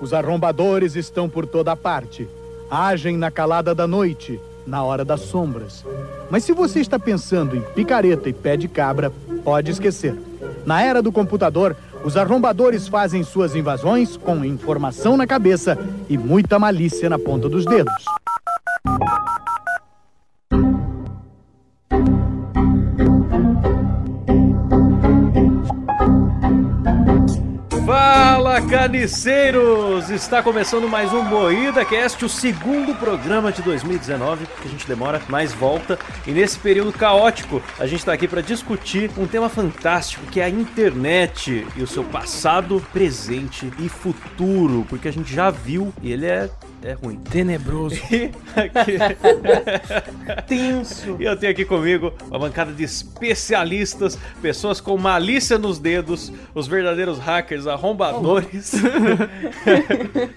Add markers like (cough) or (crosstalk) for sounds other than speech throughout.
Os arrombadores estão por toda parte. Agem na calada da noite, na hora das sombras. Mas se você está pensando em picareta e pé de cabra, pode esquecer. Na era do computador, os arrombadores fazem suas invasões com informação na cabeça e muita malícia na ponta dos dedos. Fala, carniceiros! Está começando mais um Moída Cast, o segundo programa de 2019, que a gente demora, mas volta. E nesse período caótico, a gente está aqui para discutir um tema fantástico, que é a internet e o seu passado, presente e futuro, porque a gente já viu e ele é é ruim. Tenebroso. (laughs) (laughs) Tenso. E eu tenho aqui comigo uma bancada de especialistas, pessoas com malícia nos dedos, os verdadeiros hackers arrombadores. (laughs)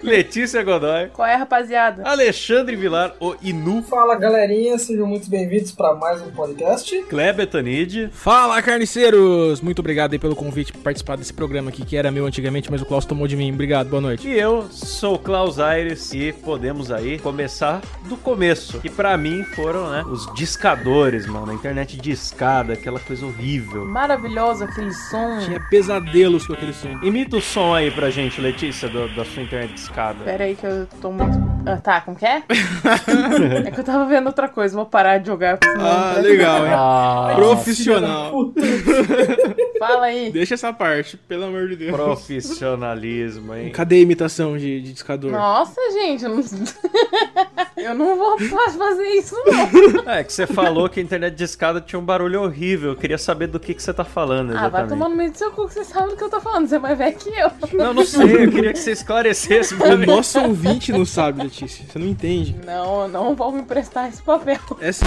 Letícia Godoy. Qual é, rapaziada? Alexandre Vilar, o Inu. Fala, galerinha. Sejam muito bem-vindos para mais um podcast. Kleber Tanid. Fala, carniceiros. Muito obrigado aí pelo convite para participar desse programa aqui, que era meu antigamente, mas o Klaus tomou de mim. Obrigado, boa noite. E eu sou o Klaus Aires e podemos aí começar do começo. Que para mim foram, né, os discadores, mano. A internet discada, aquela coisa horrível. Maravilhoso aquele som. Tinha pesadelos com aquele som. Imita o som aí pra gente, Letícia, do, da sua internet discada. Pera aí que eu tô muito... Ah, tá, como que é? (laughs) é que eu tava vendo outra coisa, vou parar de jogar. Ah, legal, hein? Ah, Profissional. (laughs) Fala aí. Deixa essa parte, pelo amor de Deus. Profissionalismo, hein? Cadê a imitação de, de discador? Nossa, gente, eu não... (laughs) eu não vou fazer isso, não. (laughs) É, que você falou que a internet discada tinha um barulho horrível. Eu queria saber do que, que você tá falando exatamente. Ah, vai tomar no meio do seu cu que você sabe do que eu tô falando. Você é mais velho que eu. Não, não sei. Eu queria que você esclarecesse O nosso ouvinte não sabe, Letícia. Você não entende. Não, eu não vou me emprestar esse papel. É assim.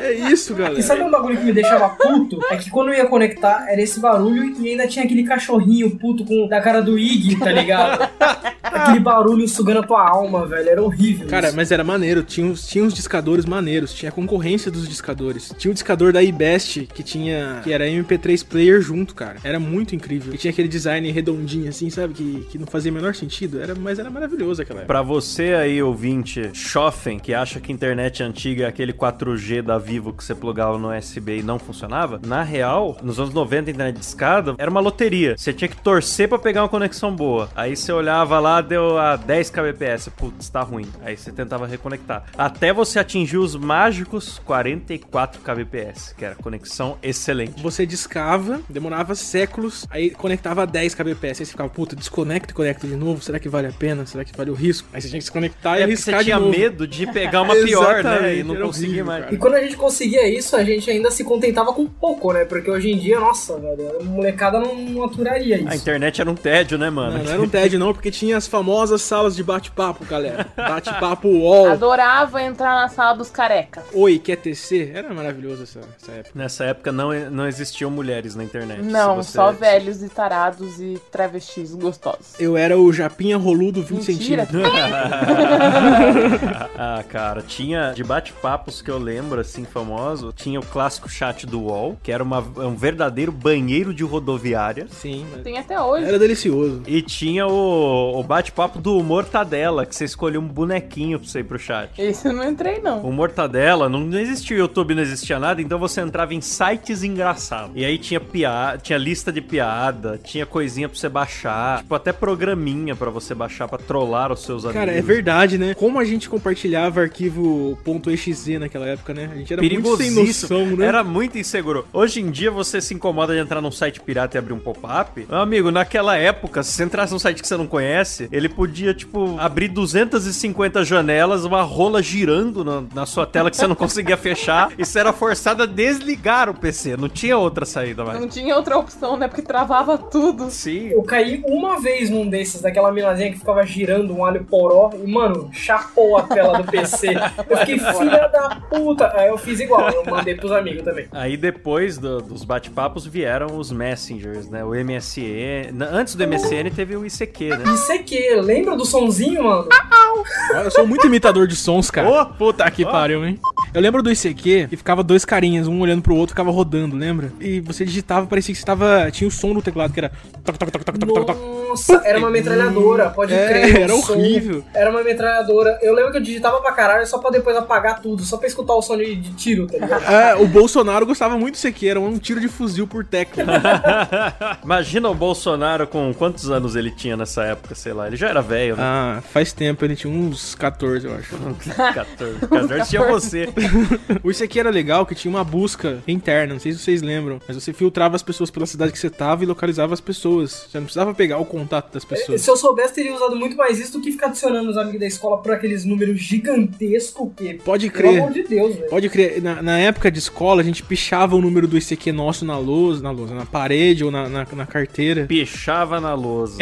É isso, galera. E sabe um bagulho que me deixava puto? É que quando eu ia conectar, era esse barulho e ainda tinha aquele cachorrinho puto com da cara do Iggy, tá ligado? Aquele barulho sugando a tua alma, velho. Era horrível. Cara, isso. mas era maneiro. Tinha uns, tinha uns discadores maneiros. Tinha a concorrência dos discadores. Tinha o discador da iBest que tinha. que era MP3 player junto, cara. Era muito incrível. E tinha aquele design redondinho, assim, sabe? Que, que não fazia o menor sentido. Era, mas era maravilhoso aquela época. Pra você aí, ouvinte, chofen, que acha que internet antiga é aquele 4G da Vivo que você plugava no USB e não funcionava, na real, nos anos 90, a internet discada era uma loteria. Você tinha que torcer pra pegar uma conexão boa. Aí você olhava lá, deu a 10 kbps. Putz, tá ruim. Aí você tentava reconectar. Até você atingir os mágicos 44 kbps, que era conexão excelente. Você discava, demorava séculos, aí conectava a 10 kbps. Aí você ficava, puta, desconecta e conecta de novo. Será que vale a pena? Será que vale o risco? Aí você tinha que se conectar e É porque arriscar você de tinha novo. medo de pegar (laughs) uma pior, né? E não conseguir mais. cara. E quando a gente conseguia isso, a gente ainda se contentava com pouco, né? Porque hoje em dia, nossa, velho, a molecada não, não aturaria isso. A internet era um tédio, né, mano? Não, não era um TED não, porque tinha as famosas salas de bate-papo, galera. Bate-papo UOL. Adorava entrar na sala dos carecas. Oi, quer tecer? Era maravilhoso essa, essa época. Nessa época não, não existiam mulheres na internet. Não, só velhos e tarados e travestis gostosos. Eu era o Japinha Roludo 20 Mentira. centímetros. (laughs) ah, cara, tinha de bate-papos que eu lembro, assim, famoso. Tinha o clássico chat do UOL, que era uma, um verdadeiro banheiro de rodoviária. Sim, mas Tem até hoje. era delicioso. E tinha o, o bate-papo do Mortadela, que você escolhia um bonequinho pra você ir pro chat. Esse eu não entrei, não. O Mortadela, não, não existia o YouTube, não existia nada, então você entrava em sites engraçados. E aí tinha piada, tinha lista de piada, tinha coisinha pra você baixar, tipo até programinha pra você baixar pra trollar os seus Cara, é amigos. verdade, né? Como a gente compartilhava arquivo .exe naquela época, né? A gente era muito sem noção, né? Era muito inseguro. Hoje em dia você se incomoda de entrar num site pirata e abrir um pop-up. Meu amigo, naquela época, se você entrasse num site que você não conhece, ele podia, tipo, abrir 250 janelas, uma rola girando na, na sua tela que você não conseguia fechar. (laughs) E você era forçado a desligar o PC. Não tinha outra saída mais. Não tinha outra opção, né? Porque travava tudo. Sim. Eu caí uma vez num desses, daquela minazinha que ficava girando um alho poró e, mano, chapou a tela do PC. Eu fiquei, filha da puta. Aí eu fiz igual, eu mandei pros amigos também. Aí depois do- dos bate-papos vieram os messengers, né? O MSN. Antes do MSN teve o ICQ, né? Isso lembra do sonzinho, mano? Eu sou muito imitador de sons, cara. Ô, puta que Ó. pariu, hein? Eu lembro do ICQ que ficava dois carinhas, um olhando pro outro, ficava rodando, lembra? E você digitava, parecia que você tava. Tinha o som do teclado que era. toc, toc, toc, toc, toc, toc, toc. Nossa, era uma metralhadora, pode É, crer. era som horrível. Era uma metralhadora. Eu lembro que eu digitava pra caralho só pra depois apagar tudo, só pra escutar o som de, de tiro, tá ligado? É, o Bolsonaro gostava muito do ICQ, era um tiro de fuzil por tecla. (laughs) Imagina o Bolsonaro com quantos anos ele tinha nessa época, sei lá. Ele já era velho, né? ah, faz tempo, ele tinha uns 14, eu acho. (laughs) 14. 14 tinha você. (laughs) O ICQ era legal que tinha uma busca interna, não sei se vocês lembram, mas você filtrava as pessoas pela cidade que você tava e localizava as pessoas. Você não precisava pegar o contato das pessoas. Se eu soubesse, teria usado muito mais isso do que ficar adicionando os amigos da escola por aqueles números gigantescos que. Pode Pelo crer. amor de Deus, velho. Pode crer, na, na época de escola a gente pichava o número do ICQ nosso na lousa, na lousa, na parede ou na, na, na carteira. (laughs) Pichava na lousa.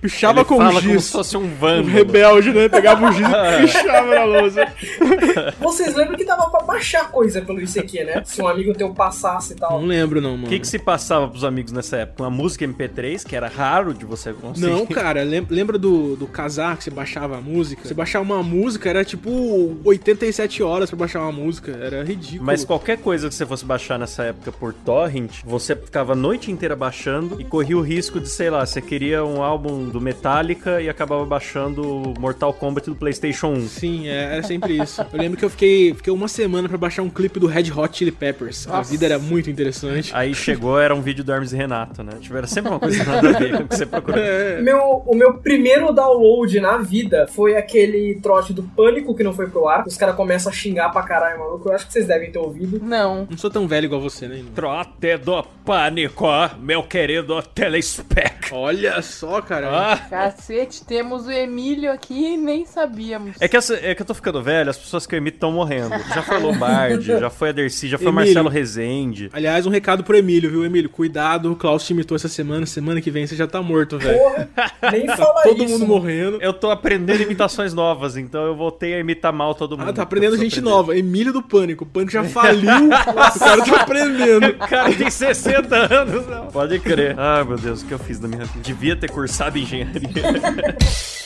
Pichava Ele com fala como giz. se fosse um Um vândalo. rebelde, né? Pegava o giz e (laughs) pichava na lousa. (laughs) Vocês lembram que dava pra baixar coisa pelo ICQ, né? Se um amigo teu passasse e tal. Não lembro não, mano. O que, que se passava pros amigos nessa época? Uma música MP3, que era raro de você conseguir. Não, cara, lem- lembra do, do casar que você baixava a música? Você baixar uma música era tipo 87 horas pra baixar uma música. Era ridículo. Mas qualquer coisa que você fosse baixar nessa época por torrent, você ficava a noite inteira baixando e corria o risco de, sei lá, você queria um álbum do Metallica e acabava baixando Mortal Kombat do PlayStation 1. Sim, é, era sempre isso. Eu lembro que eu fiquei, fiquei uma semana pra baixar um clipe do Red Hot Chili Peppers. A Nossa. vida era muito interessante. Aí chegou, era um vídeo do Hermes e Renato, né? Tipo, era sempre uma coisa (laughs) nada a ver com o que você procurou. É, Meu, o meu primeiro download na vida foi aquele trote do Pânico que não foi pro ar. Os caras começam a xingar pra caralho, maluco. Eu acho que vocês devem ter ouvido. Não. não sou tão velho igual você, né? Trote do pânico, meu querido telespec. Olha só, cara. Ah, Cacete, temos o Emílio aqui e nem sabíamos. É que, essa- é que eu tô ficando velho, as pessoas que eu imito estão morrendo. Já foi Lombardi, (laughs) já foi a Dercy, já foi o Emílio. Marcelo Rezende. Aliás, um recado pro Emílio, viu, Emílio? Cuidado, o Klaus te imitou essa semana. Semana que vem você já tá morto, velho. Porra, nem Tá fala todo isso. mundo morrendo. Eu tô aprendendo imitações novas, então eu voltei a imitar mal todo mundo. Ah, tá aprendendo gente nova. Emílio do Pânico. O Pânico já faliu. (laughs) o cara tá aprendendo. O cara tem 60 anos. Não. Pode crer. Ai, meu Deus, o que eu fiz na minha vida? Devia ter cursado engenharia. (laughs)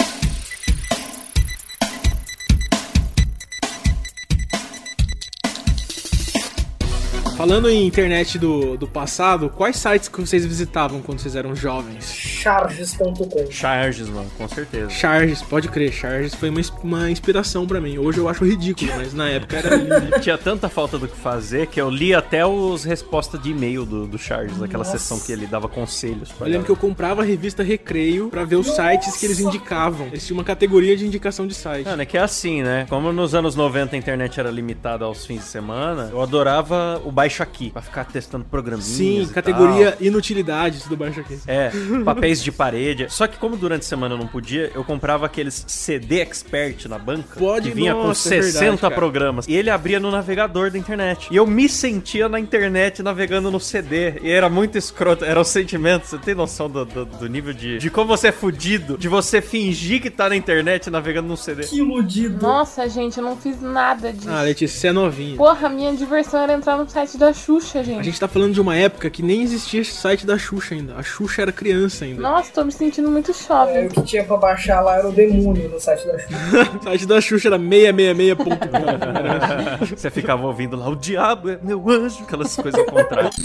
Falando em internet do, do passado, quais sites que vocês visitavam quando vocês eram jovens? Charges.com. Charges, mano, com certeza. Charges, pode crer. Charges foi uma, uma inspiração pra mim. Hoje eu acho ridículo, mas na época era lindo. (laughs) Tinha tanta falta do que fazer que eu li até os respostas de e-mail do, do Charges, aquela Nossa. sessão que ele dava conselhos pra Eu lembro que eu comprava a revista Recreio pra ver os sites que eles indicavam. Eles tinham uma categoria de indicação de site. Mano, é que é assim, né? Como nos anos 90 a internet era limitada aos fins de semana, eu adorava o Baixa Aqui, pra ficar testando programinhas Sim, e categoria inutilidade, tudo baixo aqui. tal. É, (laughs) papéis de parede. Só que como durante a semana eu não podia, eu comprava aqueles CD Expert na banca, Pode, que vinha com nossa, é 60 verdade, cara. programas. E ele abria no navegador da internet. E eu me sentia na internet navegando no CD. E era muito escroto, era o sentimento. Você tem noção do, do, do nível de... De como você é fudido, de você fingir que tá na internet navegando no CD. Que iludido. Nossa, gente, eu não fiz nada disso. Ah, Letícia, você é novinha. Porra, minha diversão era entrar no site da Xuxa, A gente. gente tá falando de uma época que nem existia esse site da Xuxa ainda. A Xuxa era criança ainda. Nossa, tô me sentindo muito É, jovem. o que tinha pra baixar lá era o demônio no site da Xuxa. O (laughs) site da Xuxa era 666.com. (laughs) Você ficava ouvindo lá, o diabo é meu anjo, aquelas coisas ao contrário. (laughs)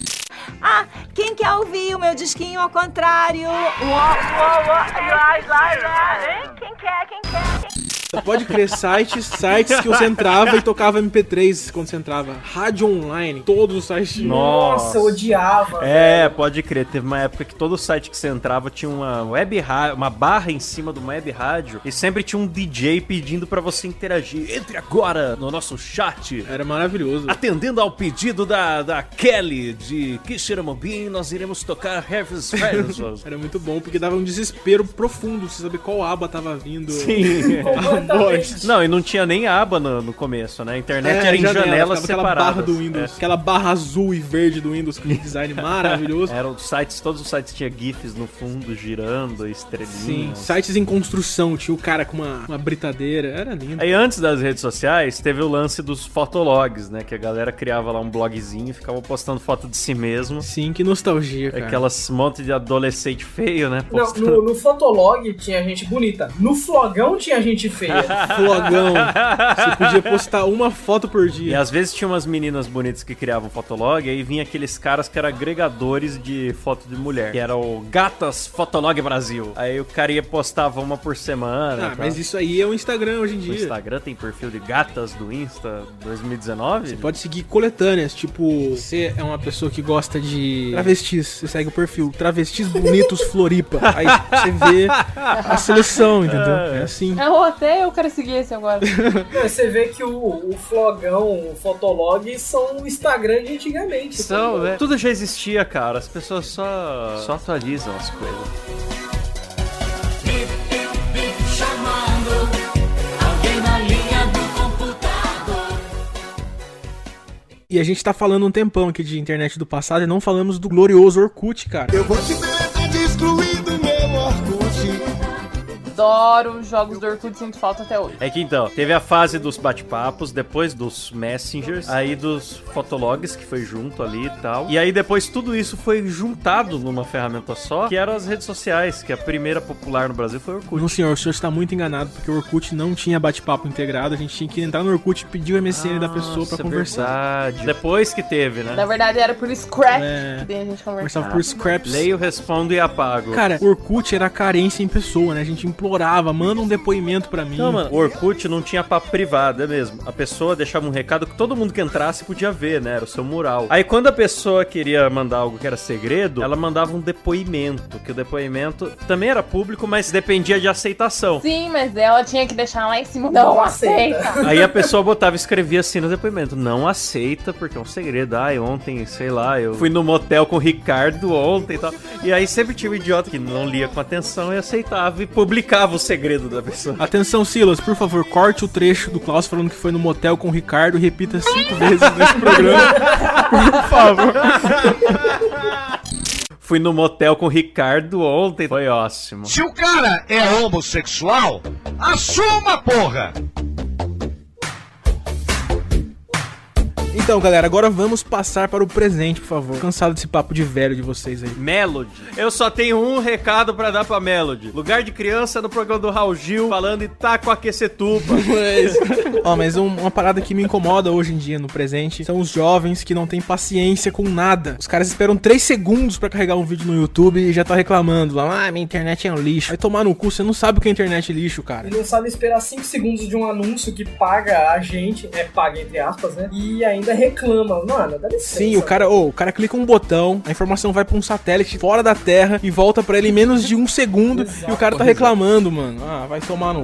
Ah, quem quer ouvir o meu disquinho ao contrário? Uó, uó, uó, lá, lá, lá, hein? Quem quer, quem quer, quem Pode crer, sites, sites que você entrava e tocava MP3 quando você entrava. Rádio online, todos os sites. Nossa, eu odiava. É, pode crer. Teve uma época que todo site que você entrava tinha uma web rádio, uma barra em cima de uma web rádio e sempre tinha um DJ pedindo pra você interagir. Entre agora no nosso chat. Era maravilhoso. Atendendo ao pedido da, da Kelly de Kishiramobim, nós iremos tocar Harvest Friends. (laughs) Era muito bom, porque dava um desespero profundo, você saber qual aba tava vindo. Sim. Completamente. Não, e não tinha nem aba no, no começo, né? A internet É, era em janela, janelas separadas. Aquela barra do Windows, aquela barra azul e verde do Windows, com design (laughs) maravilhoso. É. Eram os sites, todos os sites tinham GIFs no fundo, girando, estrelinhas. Sim, sites em construção, tinha o cara com uma, uma britadeira, era lindo. Aí antes das redes sociais, teve o lance dos fotologs, né? Que a galera criava lá um blogzinho e ficava postando foto de si mesmo. Sim, que nostalgia, cara. Aquelas monte de adolescente feio, né? Não, Postando. no, no Fotolog tinha gente bonita. No Flogão tinha gente feia. Flogão. Você podia postar uma foto por E dia. às vezes tinha umas meninas bonitas que criavam fotolog, aí vinha aqueles caras que eram agregadores de foto de mulher, que era o Gatas Fotolog Brasil. Aí o cara ia postava uma por semana. Ah, mas isso aí é o Instagram hoje em O dia. Instagram tem perfil de gatas do Insta 2019? Pode seguir coletâneas, tipo, você é uma pessoa que gosta de travestis, você segue o perfil Travestis Bonitos Floripa. Aí você vê a seleção, entendeu? É assim. Eu até eu quero seguir esse agora. (laughs) Você vê que o, o Flogão, o Fotolog são o Instagram de antigamente. São, né? Tudo já existia, cara. As pessoas só, só atualizam as coisas. E a gente tá falando um tempão aqui de internet do passado e não falamos do glorioso Orkut, cara. Eu vou te Adoro os jogos do Orkut, sinto falta até hoje. É que então, teve a fase dos bate-papos, depois dos messengers, aí dos fotologs, que foi junto ali e tal. E aí depois tudo isso foi juntado numa ferramenta só, que eram as redes sociais, que a primeira popular no Brasil foi o Orkut. Não, senhor, o senhor está muito enganado, porque o Orkut não tinha bate-papo integrado, a gente tinha que entrar no Orkut e pedir o MSN da pessoa pra Nossa, conversar. verdade. Depois que teve, Na né? verdade era por scrap É. que daí a gente Conversava conversava. por scraps. Leio, respondo e apago. Cara, o Orkut era carência em pessoa, né? A gente implorava, manda um depoimento pra mim. Não, mano, o Orkut não tinha papo privado, é mesmo. A pessoa deixava um recado que todo mundo que entrasse podia ver, né? Era o seu mural. Aí quando a pessoa queria mandar algo que era segredo, ela mandava um depoimento, que o depoimento também era público, mas dependia de aceitação. Sim, mas ela tinha que deixar lá em cima. Não, Não aceita. aceita. Aí a pessoa botava e escrevia assim no depoimento: Não aceita, porque é um segredo. Ai, ontem, sei lá, eu fui no motel com o Ricardo ontem e tal. E aí sempre tinha um idiota que não lia com atenção e aceitava e publicava o segredo da pessoa. Atenção, Silas, por favor, corte o trecho do Klaus falando que foi no motel com o Ricardo e repita cinco vezes nesse programa. Por favor. Fui no motel com o Ricardo ontem. Foi ótimo. Se o cara é homossexual, assuma, porra! Então, galera, agora vamos passar para o presente, por favor. Cansado desse papo de velho de vocês aí. Melody. Eu só tenho um recado pra dar pra Melody. Lugar de criança no programa do Raul Gil, falando Itaco Aquecetuba. (laughs) Ó, mas um- uma parada que me incomoda hoje em dia no presente são os jovens que não têm paciência com nada. Os caras esperam 3 segundos pra carregar um vídeo no YouTube e já tá reclamando lá, ah, minha internet é um lixo. Vai tomar no cu, você não sabe o que é internet lixo, cara. Ele não sabe esperar 5 segundos de um anúncio que paga a gente, é paga entre aspas, né? E ainda reclama. Mano, dá licença. Sim, o cara, ô, o cara clica um botão, a informação vai pra um satélite fora da Terra e volta pra ele em menos de um segundo (laughs) Exato. e o cara tá reclamando, mano. Ah, vai tomar no.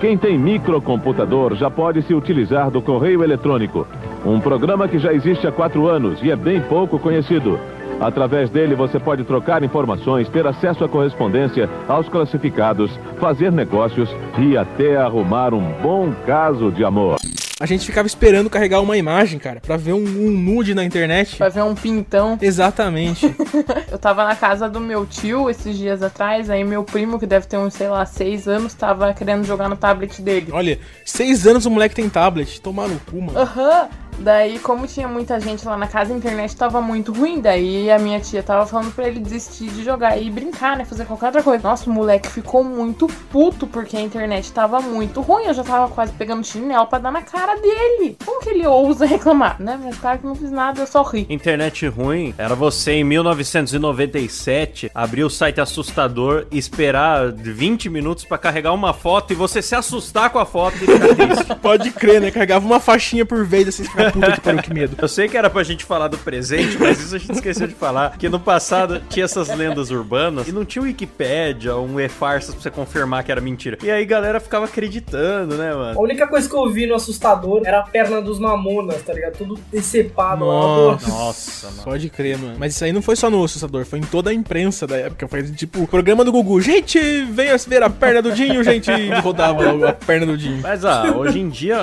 Quem tem microcomputador já pode se utilizar do correio eletrônico, um programa que já existe há quatro anos e é bem pouco conhecido. Através dele você pode trocar informações, ter acesso à correspondência, aos classificados, fazer negócios e até arrumar um bom caso de amor. A gente ficava esperando carregar uma imagem, cara, pra ver um, um nude na internet. Vai ver um pintão. Exatamente. (laughs) Eu tava na casa do meu tio esses dias atrás, aí meu primo, que deve ter uns, sei lá, seis anos, tava querendo jogar no tablet dele. Olha, seis anos o moleque tem tablet. Tomar no cu, mano. Aham. Daí, como tinha muita gente lá na casa, a internet tava muito ruim. Daí a minha tia tava falando pra ele desistir de jogar e brincar, né? Fazer qualquer outra coisa. Nossa, o moleque ficou muito puto porque a internet tava muito ruim. Eu já tava quase pegando chinelo pra dar na cara dele. Como que ele ousa reclamar, né? Mas claro que não fiz nada, eu só ri. Internet ruim era você em 1997 abrir o site assustador e esperar 20 minutos pra carregar uma foto e você se assustar com a foto e ficar (laughs) triste. Pode crer, né? Carregava uma faixinha por vez assim, ficar puta que pariu, que medo. Eu sei que era pra gente falar do presente, mas isso a gente esqueceu de falar. Que no passado tinha essas lendas urbanas e não tinha Wikipédia ou um e-farsas pra você confirmar que era mentira. E aí a galera ficava acreditando, né, A mano? única coisa que eu vi no assustador era a perna dos mamonas, tá ligado? Tudo decepado lá. Nossa. Nossa, mano. Pode crer, mano. Mas isso aí não foi só no assustador, foi em toda a imprensa da época. Foi tipo, programa do Gugu. Gente, venha ver a perna do Dinho, gente. E rodava a perna do Dinho. Mas ah, hoje em dia,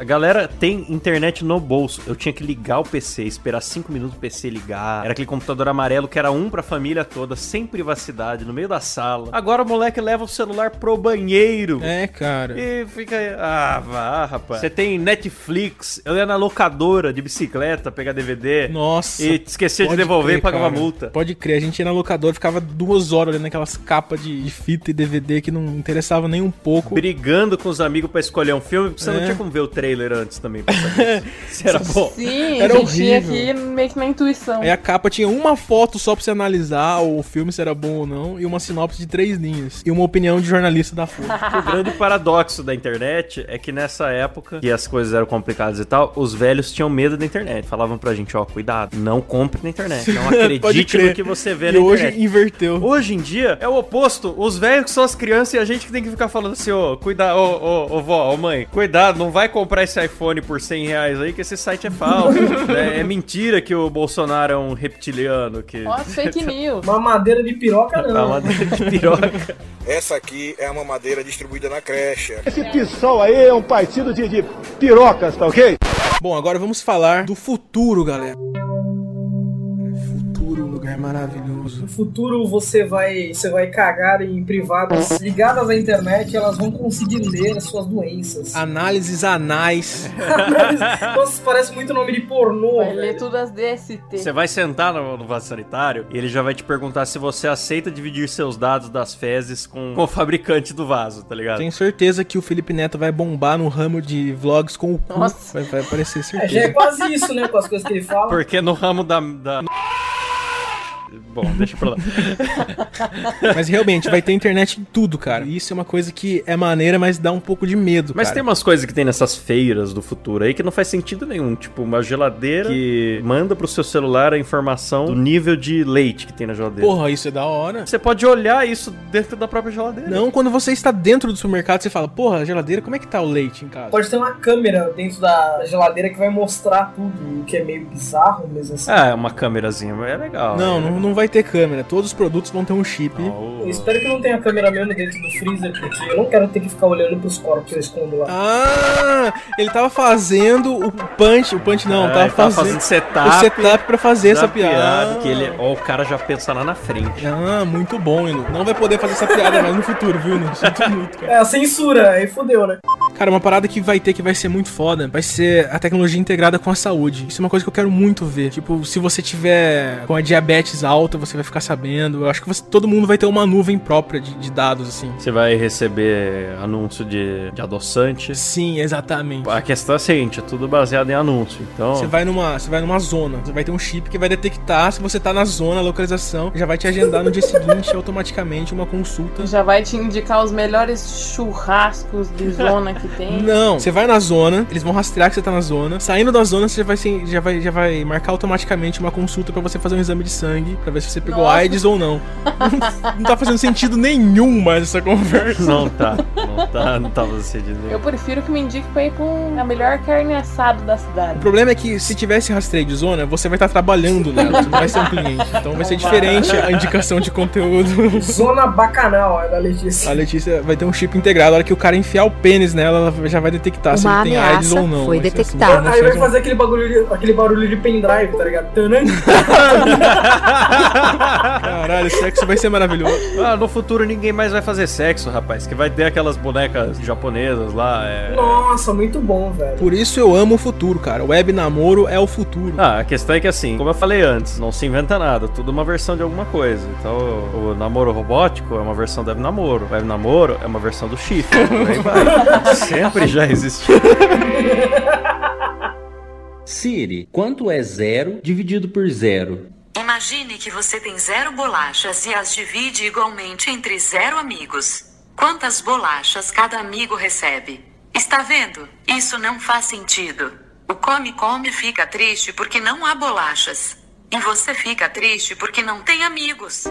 a galera tem internet no bolso. Eu tinha que ligar o PC, esperar 5 minutos o PC ligar. Era aquele computador amarelo que era um pra família toda, sem privacidade, no meio da sala. Agora o moleque leva o celular pro banheiro. É, cara. E fica aí. Ah, vá, rapaz. Você tem Netflix. Eu ia na locadora de bicicleta pegar DVD. Nossa. E esquecia de devolver crer, e pagava cara. multa. Pode crer, a gente ia na locadora, ficava duas horas olhando aquelas capas de, de fita e DVD que não interessava nem um pouco. Brigando com os amigos pra escolher um filme, porque você não É. tinha como ver o trailer antes também (laughs) era bom. Sim, Era a gente tinha horrível. ir meio que na intuição. Aí a capa tinha uma foto só pra você analisar o filme se era bom ou não, e uma sinopse de três linhas. E uma opinião de jornalista da Folha. (laughs) O grande paradoxo da internet é que nessa época, que as coisas eram complicadas e tal, os velhos tinham medo da internet. Falavam pra gente, ó, cuidado, não compre na internet. (laughs) Não Pode acredite crer. no que você vê e na hoje internet. inverteu. Hoje em dia é o oposto. Os velhos que são as crianças e a gente que tem que ficar falando assim, ô, cuidado, ô, ô, ô, vó, ô, mãe, cuidado, não vai comprar esse iPhone por 100 reais aí, que esse site é falso. é, é mentira que o Bolsonaro é um reptiliano. Que... Nossa, fake news. Uma madeira de piroca, não. (laughs) uma de piroca. Essa aqui é uma madeira distribuída na creche. Esse PSOL aí é um partido de, de pirocas, tá ok? Bom, agora vamos falar do futuro, galera. Futuro, um lugar maravilhoso. No futuro você vai, você vai cagar em privadas ligadas à internet, elas vão conseguir ler as suas doenças. Análises anais. (laughs) Nossa, parece muito nome de pornô, Vai ler velho. tudo as DST. Você vai sentar no, no vaso sanitário e ele já vai te perguntar se você aceita dividir seus dados das fezes com, com o fabricante do vaso, tá ligado? Tenho certeza que o Felipe Neto vai bombar no ramo de vlogs com o cu. Nossa. Vai, vai aparecer É, certeza. já é quase isso, né, com as coisas que ele fala. Porque no ramo da. da... Bom, deixa pra lá. (laughs) Mas realmente, vai ter internet em tudo, cara. E Isso é uma coisa que é maneira, mas dá um pouco de medo, Mas cara. tem umas coisas que tem nessas feiras do futuro aí que não faz sentido nenhum. Tipo, uma geladeira que manda pro seu celular a informação do nível de leite que tem na geladeira. Porra, isso é da hora. Você pode olhar isso dentro da própria geladeira. Não, quando você está dentro do supermercado, você fala, porra, geladeira, como é que tá o leite em casa? Pode ter uma câmera dentro da geladeira que vai mostrar tudo, o que é meio bizarro, mas assim. Ah, é uma câmerazinha, mas é legal. Não, é não, não vai ter câmera. Todos os produtos vão ter um chip. Eu espero que não tenha câmera mesmo dentro do freezer, porque eu não quero ter que ficar olhando pros corpos que eu escondo lá. Ah, ele tava fazendo o punch, o punch não, É, tava, fazendo, fazendo setup o setup pra fazer essa da piada. Que ele, ó, o cara já pensa lá na frente. Ah, muito bom, Inu. Não vai poder fazer essa piada mais no futuro, viu, Inu? Sinto muito, cara. É a censura, aí fodeu, né? Cara, uma parada que vai ter que vai ser muito foda vai ser a tecnologia integrada com a saúde. Isso é uma coisa que eu quero muito ver. Tipo, se você tiver com a diabetes alta, você vai ficar sabendo. Eu acho que você- todo mundo vai ter uma nuvem própria de, de dados, assim. Você vai receber anúncio de, de adoçante. Sim, exatamente. A questão é a seguinte, é tudo baseado em anúncio. Então, Você vai numa, você vai numa zona, você vai ter um chip que vai detectar se você tá na zona, a localização, já vai te agendar no dia seguinte automaticamente uma consulta. Já vai te indicar os melhores churrascos de zona que tem. (laughs) Não, você vai na zona, eles vão rastrear que você tá na zona. Saindo da zona, você já vai, já vai, já vai marcar automaticamente uma consulta pra você fazer um exame de sangue, pra ver se você pegou Nossa. AIDS ou não. não tá fazendo sentido nenhum mais essa conversa. não tá. Não tá, não tá você dizer. Eu prefiro que me indique pra ir com a melhor carne assada da O cidade. problema é que se tivesse rastreio de zona, você vai estar trabalhando nela, você não vai ser um cliente. Então vai ser diferente a indicação de conteúdo. Zona bacanal, é da Letícia. A Letícia vai ter um chip integrado. A hora que o cara enfiar o pênis nela, ela já vai detectar se Uma ele tem AIDS ou não. foi ser assim, Aí vai fazer aquele bagulho, de- aquele barulho de pendrive, tá ligado? (laughs) Caralho, sexo vai ser maravilhoso. Ah, no futuro ninguém mais vai fazer sexo, rapaz. Que vai ter aquelas bonecas japonesas lá. É... Nossa, muito bom, velho. Por isso eu amo o futuro, cara. Web namoro é o futuro. Ah, a questão é que assim, como eu falei antes, não se inventa nada, tudo é uma versão de alguma coisa. Então, o, namoro robótico é uma versão do web namoro, o web namoro é uma versão do chifre. aí vai. (laughs) Sempre já existiu. Siri, quanto é zero dividido por zero? Imagine que você tem zero bolachas e as divide igualmente entre zero amigos. Quantas bolachas cada amigo recebe? Está vendo? Isso não faz sentido. O come-come fica triste porque não há bolachas. E você fica triste porque não tem amigos.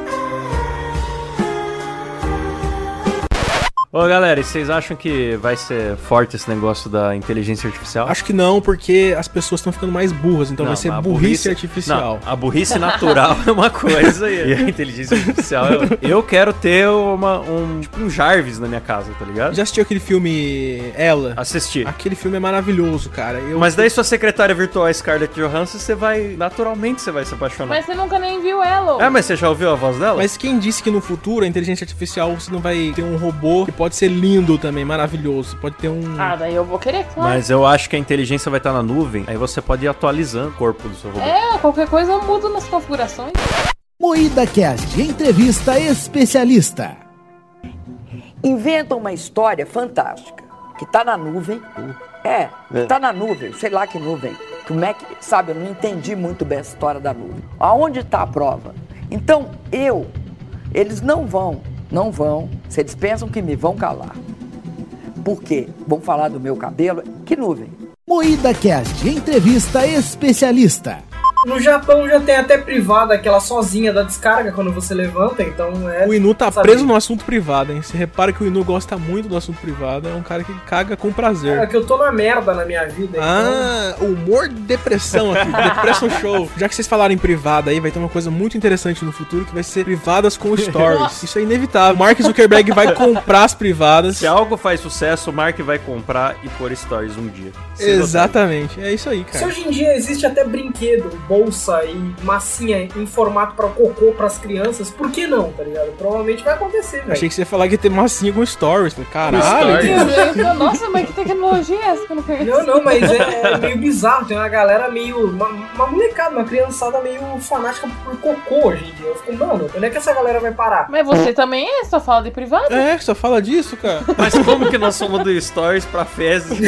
Ô, galera, e vocês acham que vai ser forte esse negócio da inteligência artificial? Acho que não, porque as pessoas estão ficando mais burras, então Não, vai ser a burrice, artificial. Não, a burrice natural é uma coisa e (laughs) a inteligência artificial. Eu, eu quero ter uma, um, tipo, um Jarvis na minha casa, tá ligado? Já assistiu aquele filme Ela? Assisti. Aquele filme é maravilhoso, cara. Eu... Mas daí sua secretária virtual é Scarlett Johansson, você vai, naturalmente você vai se apaixonar. Mas você nunca nem viu ela. É, mas você já ouviu a voz dela? Mas quem disse que no futuro a inteligência artificial você não vai ter um robô que pode ser lindo também, maravilhoso. Pode ter um. Ah, daí eu vou querer, claro. Mas eu acho que a inteligência vai estar na nuvem, aí você pode ir atualizando o corpo do seu robô. É, qualquer coisa eu mudo nas configurações. Moída Cast, entrevista especialista. Inventa uma história fantástica, que tá na nuvem. É, É. tá na nuvem, sei lá que nuvem. Como é que, sabe, eu não entendi muito bem a história da nuvem. Aonde está a prova? Então, eu, eles não vão, não vão, eles pensam que me vão calar. Por quê? Vão falar do meu cabelo? Que nuvem? Moída Cast, entrevista especialista. No Japão já tem até privada aquela sozinha da descarga quando você levanta, então é. O Inu tá sabe? preso no assunto privado, hein? Você repara que o Inu gosta muito do assunto privado, é um cara que caga com prazer. É que eu tô na merda na minha vida. Ah, humor de depressão aqui, (laughs) depressão show. Já que vocês falaram em privada aí, vai ter uma coisa muito interessante no futuro que vai ser privadas com stories. Nossa. Isso é inevitável. Mark Zuckerberg vai comprar as privadas. Se algo faz sucesso, o Mark vai comprar e pôr stories um dia. Se Exatamente, é isso aí, Se cara. hoje em dia existe até brinquedo, bolsa e massinha em formato pra cocô pras crianças, por que não, tá ligado? Provavelmente vai acontecer, velho. Achei que você ia falar que ia ter massinha com stories. Falei, Caralho. Eu- Nossa, mas que tecnologia é essa que eu não conheço? Não, não, mas é, é meio bizarro. Tem uma galera meio. Uma, uma molecada, uma criançada meio fanática por cocô hoje em dia. Eu fico, mano, onde é que essa galera vai parar? Mas você também é, só fala de privado? É, só fala disso, cara. Mas como que nós somos do stories pra fezes? (laughs)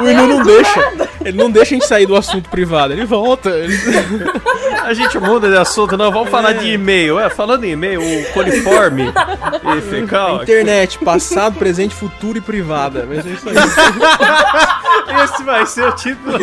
O Inu não deixa. Ele não deixa a gente sair do assunto privado. Ele volta. (laughs) A gente muda de assunto, não. Vamos falar de e-mail. É, falando em e-mail, o coliforme (laughs) e fecal. Internet, passado, presente, futuro e privada. Vai ser isso aí. (laughs) Esse vai ser o título.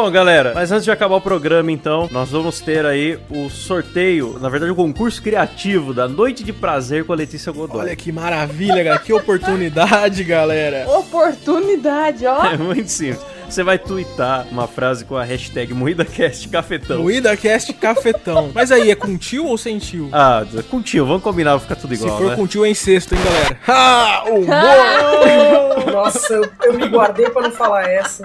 Bom, galera, mas antes de acabar o programa, então, nós vamos ter aí o sorteio, na verdade, o concurso criativo da Noite de Prazer com a Letícia Godoy. Olha que maravilha, cara. Que oportunidade, galera. Oportunidade, ó. (laughs) É muito simples. Você vai twittar uma frase com a hashtag MoídaCastCafetão. MoídaCast Cafetão. (laughs) Mas aí, é com tio ou sem tio? Ah, com tio, vamos combinar, vai ficar tudo Se igual, for né? com tio é incesto, hein, galera? (laughs) Ah, humor! (laughs) Nossa, eu, eu me guardei pra não falar essa.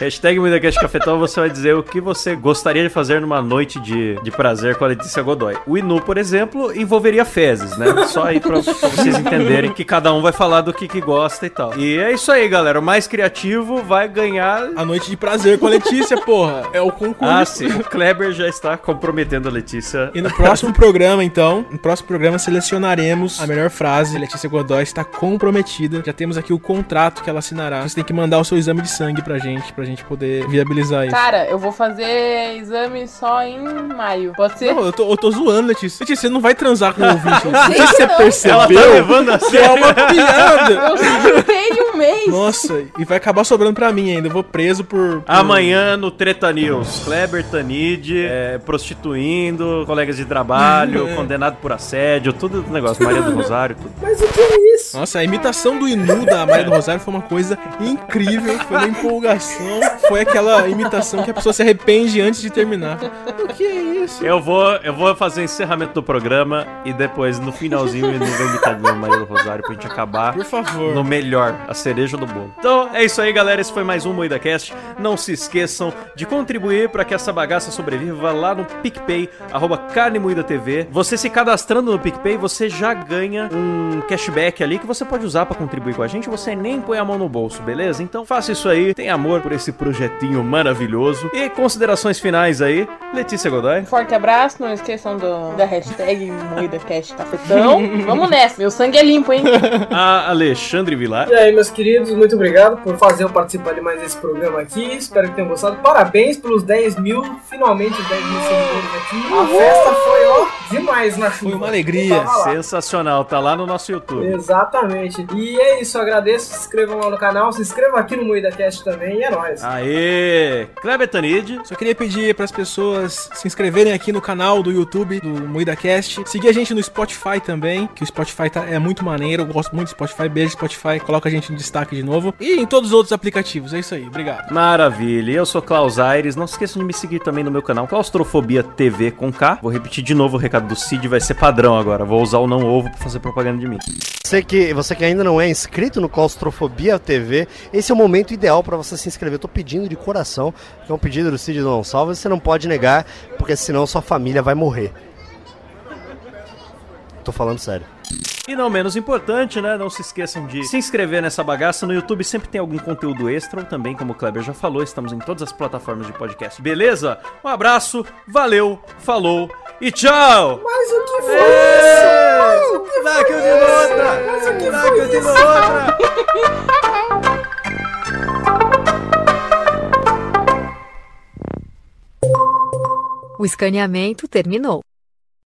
Hashtag Cafetão, você vai dizer o que você gostaria de fazer numa noite de, de prazer com a Letícia Godoy. O Inu, por exemplo, envolveria fezes, né? Só aí pra, pra vocês entenderem que cada um vai falar do que, que gosta e tal. E é isso aí, galera. O mais criativo vai ganhar... A noite de prazer com a Letícia, porra. É o concurso. Ah, sim. O Kleber já está comprometendo a Letícia. E no próximo programa, então, no próximo programa selecionaremos a melhor frase. Letícia Godoy está comprometida. Já temos aqui o contrato que ela assinará. Você tem que mandar o seu exame de sangue pra gente, pra gente poder viabilizar isso. Cara, eu vou fazer exame só em maio. Pode ser? Não, eu tô, eu tô zoando, Letícia. Letícia, você não vai transar com o ouvinte. (laughs) Não sei Sei se você não. percebeu. Ela tá levando a que é uma piada. Eu só chutei um mês. Nossa, e vai acabar sobrando pra mim ainda. Eu vou preso por. por- Amanhã no Treta News, Kleber Tanid, é, prostituindo, colegas de trabalho, (laughs) É. condenado por assédio, tudo negócio, Maria do Rosário, tudo. (laughs) Mas o que é isso? Nossa, a imitação do Inu da Maria do Rosário foi uma coisa incrível. Foi uma empolgação. Foi aquela imitação que a pessoa se arrepende antes de terminar. O que é isso? Eu vou, eu vou fazer o encerramento do programa e depois, no finalzinho, o Inu vai imitar novo Maria do Rosário pra gente acabar Por favor. no melhor, a cereja do bolo. Então é isso aí, galera. Esse foi mais um MoídaCast. Não se esqueçam de contribuir para que essa bagaça sobreviva lá no PicPay, arroba Carne Moída TV. Você se cadastrando no PicPay, você já ganha um cashback ali que você pode usar para contribuir com a gente. Você nem põe a mão no bolso, beleza? Então faça isso aí. Tenha amor por esse projetinho maravilhoso. E considerações finais aí, Letícia Godoy. Forte abraço, não esqueçam do, da hashtag MoídaCast Cafetão. (laughs) Vamos nessa, meu sangue é limpo, hein? (laughs) A Alexandre Vilar. E aí, meus queridos, muito obrigado por fazer eu participar de mais esse programa aqui. Espero que tenham gostado. Parabéns pelos 10 mil, finalmente os 10 mil seguidores aqui. A festa foi, ó, demais na chuva. Foi uma alegria. Sensacional, tá lá no nosso YouTube. Exatamente. E é isso, agradeço. Se inscrevam lá no canal, se inscrevam aqui no Moída Cast também. E é nóis. Aê! Kleber Tanid. Só queria pedir para as pessoas se inscreverem aqui no canal do YouTube do Moída Cast. Seguir a gente no Spotify também, que o Spotify tá, é muito maneiro. Eu gosto muito do Spotify. Beijo, Spotify. Coloca a gente em destaque de novo. E em todos os outros aplicativos. É isso aí. Obrigado. Maravilha. Eu sou Klaus Aires. Não se esqueçam de me seguir também no meu canal Claustrofobia TV com K. Vou repetir de novo o recado do Cid, vai ser padrão agora. Vou usar o não ovo pra fazer propaganda de mim. Você que, você que ainda não é inscrito no Claustrofobia TV, esse é o momento ideal para você se inscrever. Eu tô pedindo de coração, que é um pedido do Cid Salva, você não pode negar, porque senão sua família vai morrer. Tô falando sério. E não menos importante, né? Não se esqueçam de se inscrever nessa bagaça. No YouTube sempre tem algum conteúdo extra, ou também, como o Kleber já falou, estamos em todas as plataformas de podcast. Beleza? Um abraço, valeu, falou e tchau! Mas o que foi isso? Mas o que que eu digo isso? outra! Mas o que Dá foi que eu digo isso? outra! O escaneamento terminou.